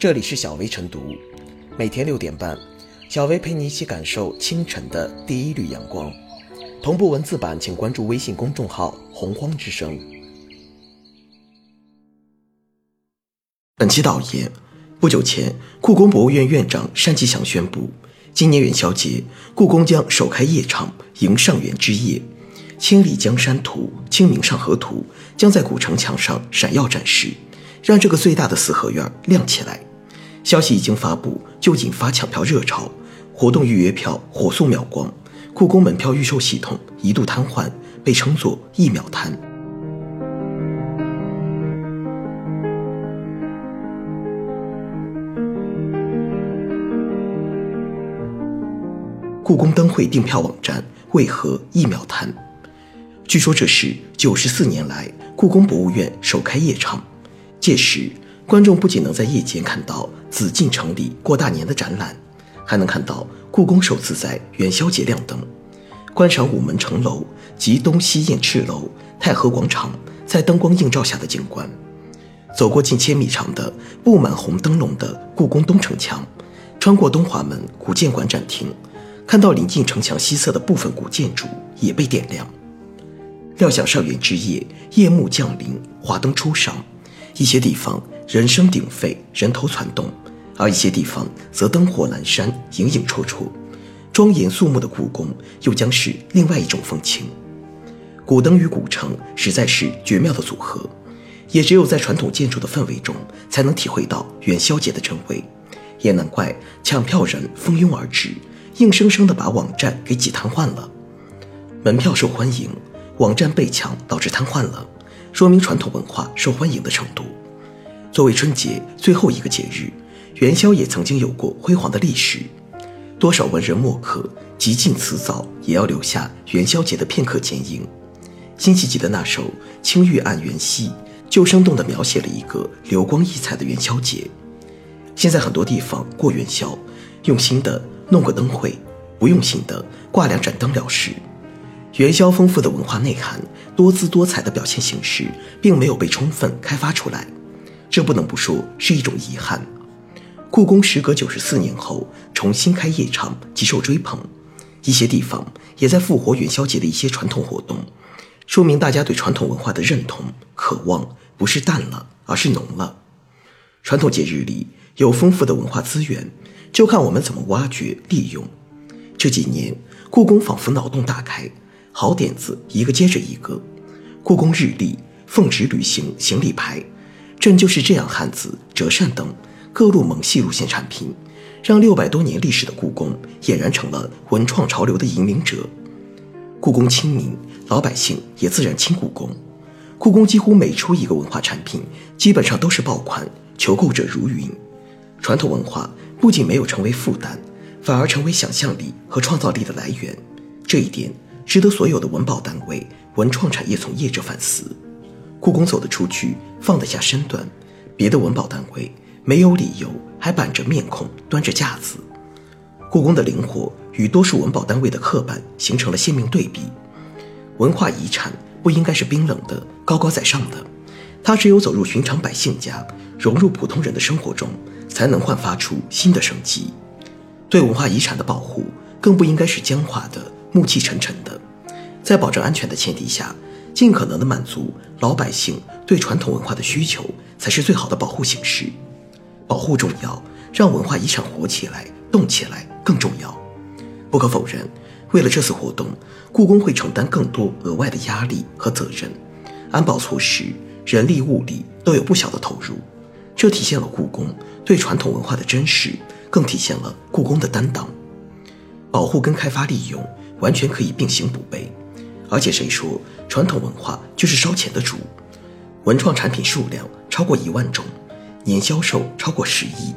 这里是小薇晨读，每天六点半，小薇陪你一起感受清晨的第一缕阳光。同步文字版，请关注微信公众号“洪荒之声”。本期导言：不久前，故宫博物院院长单霁翔宣布，今年元宵节，故宫将首开夜场，迎上元之夜。千里江山图、清明上河图将在古城墙上闪耀展示，让这个最大的四合院亮起来。消息一经发布，就引发抢票热潮，活动预约票火速秒光，故宫门票预售系统一度瘫痪，被称作“一秒瘫”。故宫灯会订票网站为何一秒瘫？据说这是九十四年来故宫博物院首开夜场，届时观众不仅能在夜间看到紫禁城里过大年的展览，还能看到故宫首次在元宵节亮灯，观赏午门城楼及东西燕翅楼、太和广场在灯光映照下的景观，走过近千米长的布满红灯笼的故宫东城墙，穿过东华门古建馆展厅，看到临近城墙西侧的部分古建筑也被点亮。料想上元之夜，夜幕降临，华灯初上，一些地方人声鼎沸，人头攒动；而一些地方则灯火阑珊，影影绰绰。庄严肃穆的故宫，又将是另外一种风情。古灯与古城实在是绝妙的组合，也只有在传统建筑的氛围中，才能体会到元宵节的真味。也难怪抢票人蜂拥而至，硬生生的把网站给挤瘫痪了。门票受欢迎。网站被抢导致瘫痪了，说明传统文化受欢迎的程度。作为春节最后一个节日，元宵也曾经有过辉煌的历史。多少文人墨客极尽辞藻，也要留下元宵节的片刻剪影。辛弃疾的那首《青玉案元夕》就生动地描写了一个流光溢彩的元宵节。现在很多地方过元宵，用心的弄个灯会，不用心的挂两盏灯了事。元宵丰富的文化内涵、多姿多彩的表现形式，并没有被充分开发出来，这不能不说是一种遗憾。故宫时隔九十四年后重新开夜场，极受追捧，一些地方也在复活元宵节的一些传统活动，说明大家对传统文化的认同、渴望不是淡了，而是浓了。传统节日里有丰富的文化资源，就看我们怎么挖掘利用。这几年，故宫仿佛脑洞大开。好点子一个接着一个，故宫日历、奉旨旅行行李牌，朕就是这样汉字、折扇等各路萌系路线产品，让六百多年历史的故宫俨然成了文创潮流的引领者。故宫亲民，老百姓也自然亲故宫。故宫几乎每出一个文化产品，基本上都是爆款，求购者如云。传统文化不仅没有成为负担，反而成为想象力和创造力的来源。这一点。值得所有的文保单位、文创产业从业者反思。故宫走得出去，放得下身段，别的文保单位没有理由还板着面孔端着架子。故宫的灵活与多数文保单位的刻板形成了鲜明对比。文化遗产不应该是冰冷的、高高在上的，它只有走入寻常百姓家，融入普通人的生活中，才能焕发出新的生机。对文化遗产的保护，更不应该是僵化的。暮气沉沉的，在保证安全的前提下，尽可能的满足老百姓对传统文化的需求，才是最好的保护形式。保护重要，让文化遗产活起来、动起来更重要。不可否认，为了这次活动，故宫会承担更多额外的压力和责任，安保措施、人力物力都有不小的投入。这体现了故宫对传统文化的珍视，更体现了故宫的担当。保护跟开发利用。完全可以并行不悖，而且谁说传统文化就是烧钱的主？文创产品数量超过一万种，年销售超过十亿，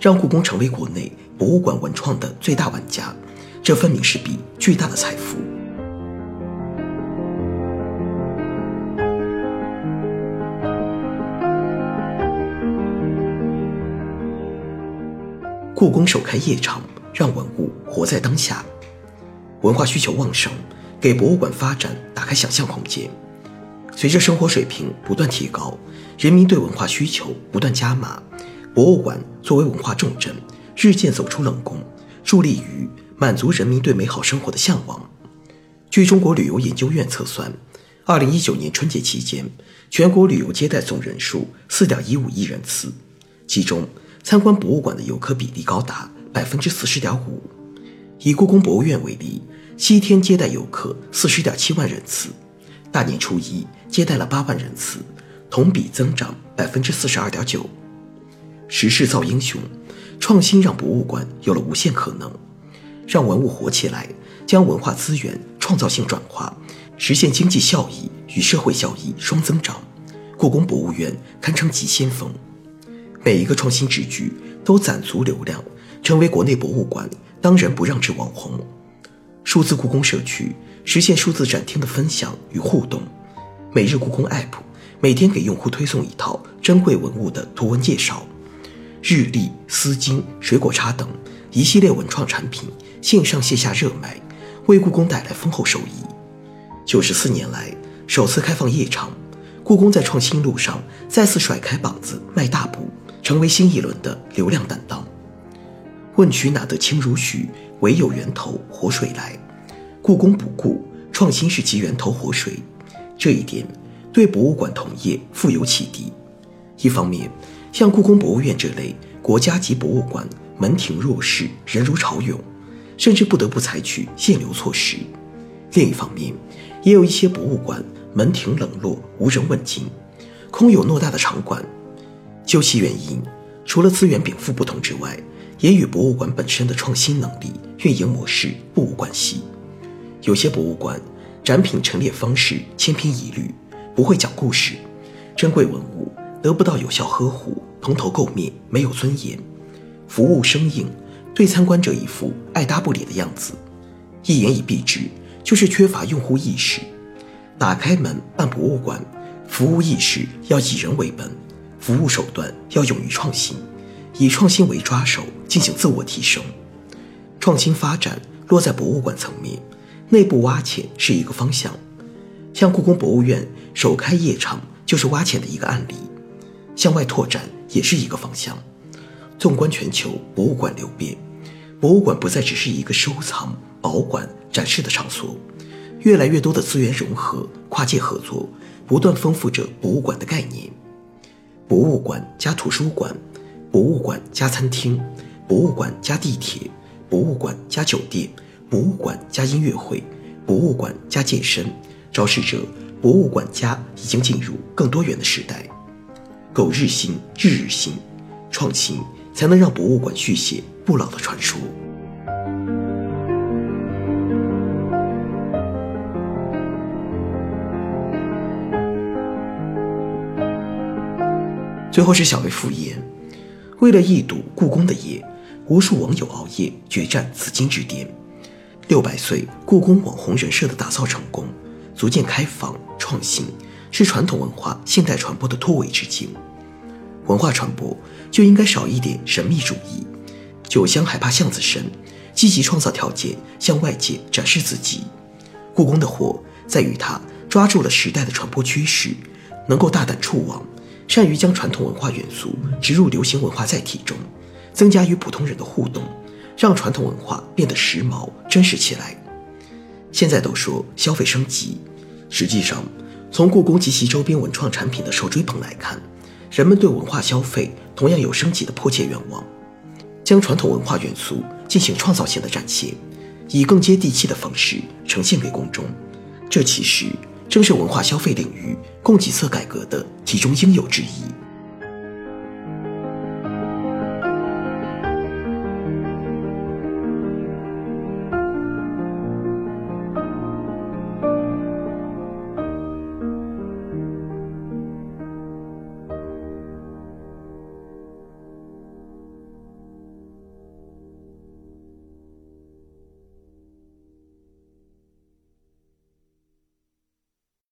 让故宫成为国内博物馆文创的最大玩家，这分明是笔巨大的财富。故宫首开夜场，让文物活在当下。文化需求旺盛，给博物馆发展打开想象空间。随着生活水平不断提高，人民对文化需求不断加码，博物馆作为文化重镇，日渐走出冷宫，助力于满足人民对美好生活的向往。据中国旅游研究院测算，二零一九年春节期间，全国旅游接待总人数四点一五亿人次，其中参观博物馆的游客比例高达百分之四十点五。以故宫博物院为例，七天接待游客四十点七万人次，大年初一接待了八万人次，同比增长百分之四十二点九。时势造英雄，创新让博物馆有了无限可能，让文物活起来，将文化资源创造性转化，实现经济效益与社会效益双增长。故宫博物院堪称急先锋，每一个创新之举都攒足流量，成为国内博物馆当仁不让之网红。数字故宫社区实现数字展厅的分享与互动，每日故宫 App 每天给用户推送一套珍贵文物的图文介绍。日历、丝巾、水果茶等一系列文创产品线上线下热卖，为故宫带来丰厚收益。九十四年来首次开放夜场，故宫在创新路上再次甩开膀子迈大步，成为新一轮的流量担当。问渠哪得清如许？唯有源头活水来。故宫不顾创新是其源头活水，这一点对博物馆同业富有启迪。一方面，像故宫博物院这类国家级博物馆，门庭若市，人如潮涌，甚至不得不采取限流措施。另一方面，也有一些博物馆门庭冷落，无人问津，空有偌大的场馆。究其原因，除了资源禀赋不同之外，也与博物馆本身的创新能力、运营模式不无关系。有些博物馆展品陈列方式千篇一律，不会讲故事，珍贵文物。得不到有效呵护，蓬头垢面，没有尊严，服务生硬，对参观者一副爱搭不理的样子，一言以蔽之，就是缺乏用户意识。打开门办博物馆，服务意识要以人为本，服务手段要勇于创新，以创新为抓手进行自我提升。创新发展落在博物馆层面，内部挖潜是一个方向，像故宫博物院首开夜场就是挖潜的一个案例。向外拓展也是一个方向。纵观全球博物馆流变，博物馆不再只是一个收藏、保管、展示的场所，越来越多的资源融合、跨界合作，不断丰富着博物馆的概念。博物馆加图书馆，博物馆加餐厅，博物馆加地铁，博物馆加酒店，博物馆加音乐会，博物馆加健身，昭示着博物馆加已经进入更多元的时代。苟日新，日日新，创新才能让博物馆续写不老的传说。最后是小薇复言，为了一睹故宫的夜，无数网友熬夜决战紫禁之巅。六百岁故宫网红人设的打造成功，足见开放创新。是传统文化现代传播的突围之境。文化传播就应该少一点神秘主义，酒香还怕巷子深，积极创造条件向外界展示自己。故宫的火在于它抓住了时代的传播趋势，能够大胆触网，善于将传统文化元素植入流行文化载体中，增加与普通人的互动，让传统文化变得时髦真实起来。现在都说消费升级，实际上。从故宫及其周边文创产品的受追捧来看，人们对文化消费同样有升级的迫切愿望，将传统文化元素进行创造性的展现，以更接地气的方式呈现给公众。这其实正是文化消费领域供给侧改革的其中应有之一。